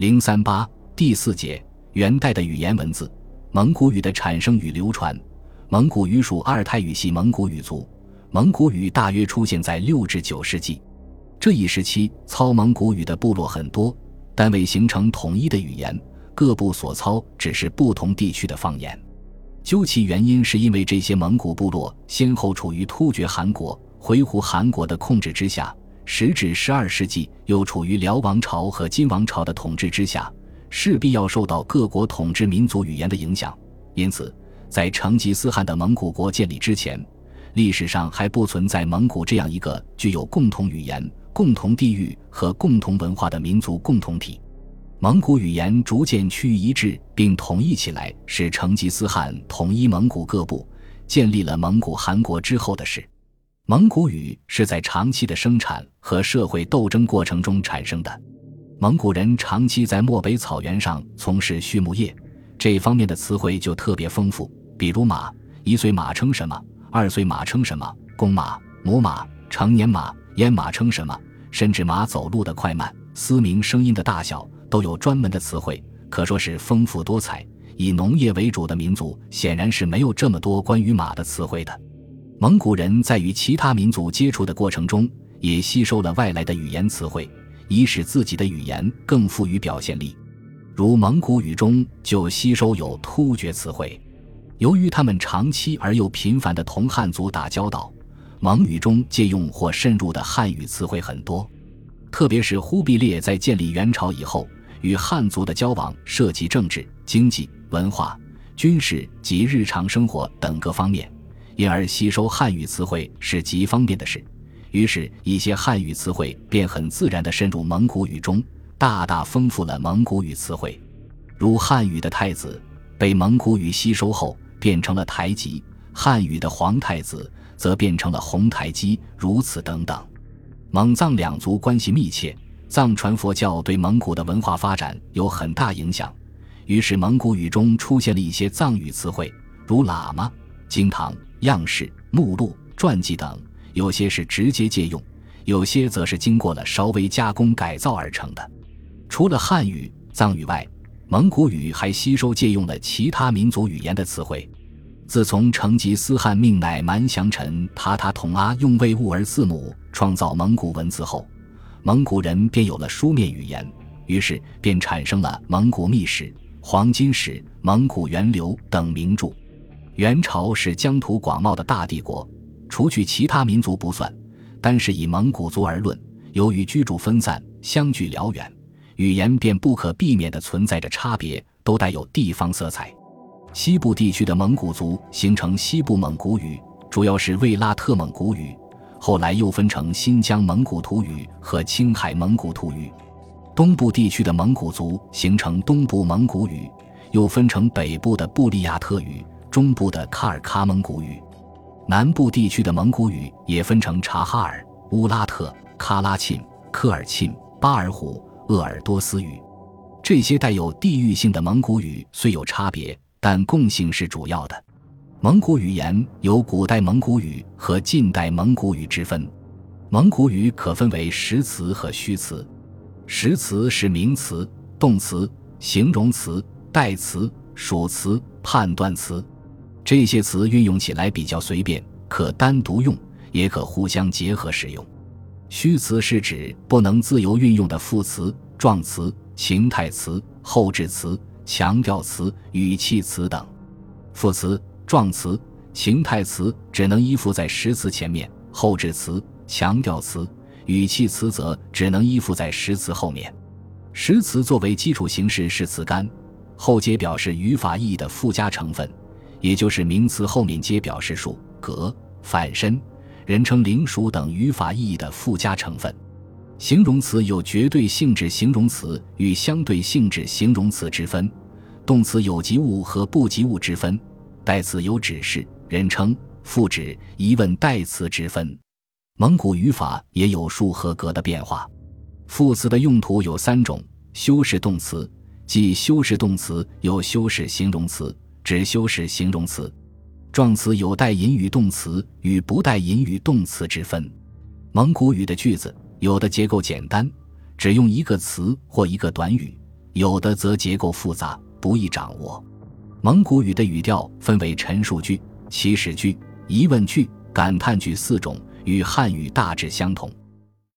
零三八第四节元代的语言文字，蒙古语的产生与流传。蒙古语属阿尔泰语系蒙古语族，蒙古语大约出现在六至九世纪。这一时期，操蒙古语的部落很多，但未形成统一的语言，各部所操只是不同地区的方言。究其原因，是因为这些蒙古部落先后处于突厥汗国、回鹘汗国的控制之下，时至十二世纪又处于辽王朝和金王朝的统治之下，势必要受到各国统治民族语言的影响。因此，在成吉思汗的蒙古国建立之前，历史上还不存在蒙古这样一个具有共同语言、共同地域和共同文化的民族共同体。蒙古语言逐渐趋于一致并统一起来，是成吉思汗统一蒙古各部、建立了蒙古汗国之后的事。蒙古语是在长期的生产和社会斗争过程中产生的。蒙古人长期在漠北草原上从事畜牧业，这方面的词汇就特别丰富。比如马，一岁马称什么？二岁马称什么？公马、母马、成年马、阉马称什么？甚至马走路的快慢、嘶鸣声音的大小。都有专门的词汇，可说是丰富多彩。以农业为主的民族显然是没有这么多关于马的词汇的。蒙古人在与其他民族接触的过程中，也吸收了外来的语言词汇，以使自己的语言更富于表现力。如蒙古语中就吸收有突厥词汇。由于他们长期而又频繁地同汉族打交道，蒙语中借用或渗入的汉语词汇很多，特别是忽必烈在建立元朝以后。与汉族的交往涉及政治、经济、文化、军事及日常生活等各方面，因而吸收汉语词汇是极方便的事。于是，一些汉语词汇便很自然地渗入蒙古语中，大大丰富了蒙古语词汇。如汉语的“太子”被蒙古语吸收后变成了“台吉”，汉语的“皇太子”则变成了“红台基”，如此等等。蒙藏两族关系密切。藏传佛教对蒙古的文化发展有很大影响，于是蒙古语中出现了一些藏语词汇，如喇嘛、经堂、样式、目录、传记等，有些是直接借用，有些则是经过了稍微加工改造而成的。除了汉语、藏语外，蒙古语还吸收借用了其他民族语言的词汇。自从成吉思汗命乃蛮降臣塔塔统阿用维吾儿字母创造蒙古文字后。蒙古人便有了书面语言，于是便产生了《蒙古秘史》《黄金史》《蒙古源流》等名著。元朝是疆土广袤的大帝国，除去其他民族不算，单是以蒙古族而论，由于居住分散、相距辽远，语言便不可避免地存在着差别，都带有地方色彩。西部地区的蒙古族形成西部蒙古语，主要是卫拉特蒙古语。后来又分成新疆蒙古土语和青海蒙古土语，东部地区的蒙古族形成东部蒙古语，又分成北部的布利亚特语、中部的卡尔喀蒙古语，南部地区的蒙古语也分成察哈尔、乌拉特、喀拉沁、科尔沁、巴尔虎、鄂尔多斯语。这些带有地域性的蒙古语虽有差别，但共性是主要的。蒙古语言有古代蒙古语和近代蒙古语之分。蒙古语可分为实词和虚词。实词是名词、动词、形容词、代词、属词、判断词，这些词运用起来比较随便，可单独用，也可互相结合使用。虚词是指不能自由运用的副词、状词、情态词、后置词、强调词、语气词等。副词。状词、情态词只能依附在实词前面，后置词、强调词、语气词则只能依附在实词后面。实词作为基础形式是词干，后接表示语法意义的附加成分，也就是名词后面接表示数、格、反身、人称灵属等语法意义的附加成分。形容词有绝对性质形容词与相对性质形容词之分，动词有及物和不及物之分。代词有指示、人称、副指、疑问代词之分。蒙古语法也有数和格的变化。副词的用途有三种：修饰动词，即修饰动词有修饰形容词，指修饰形容词；状词有带引语动词与不带引语动词之分。蒙古语的句子有的结构简单，只用一个词或一个短语，有的则结构复杂，不易掌握。蒙古语的语调分为陈述句、祈使句、疑问句、感叹句四种，与汉语大致相同。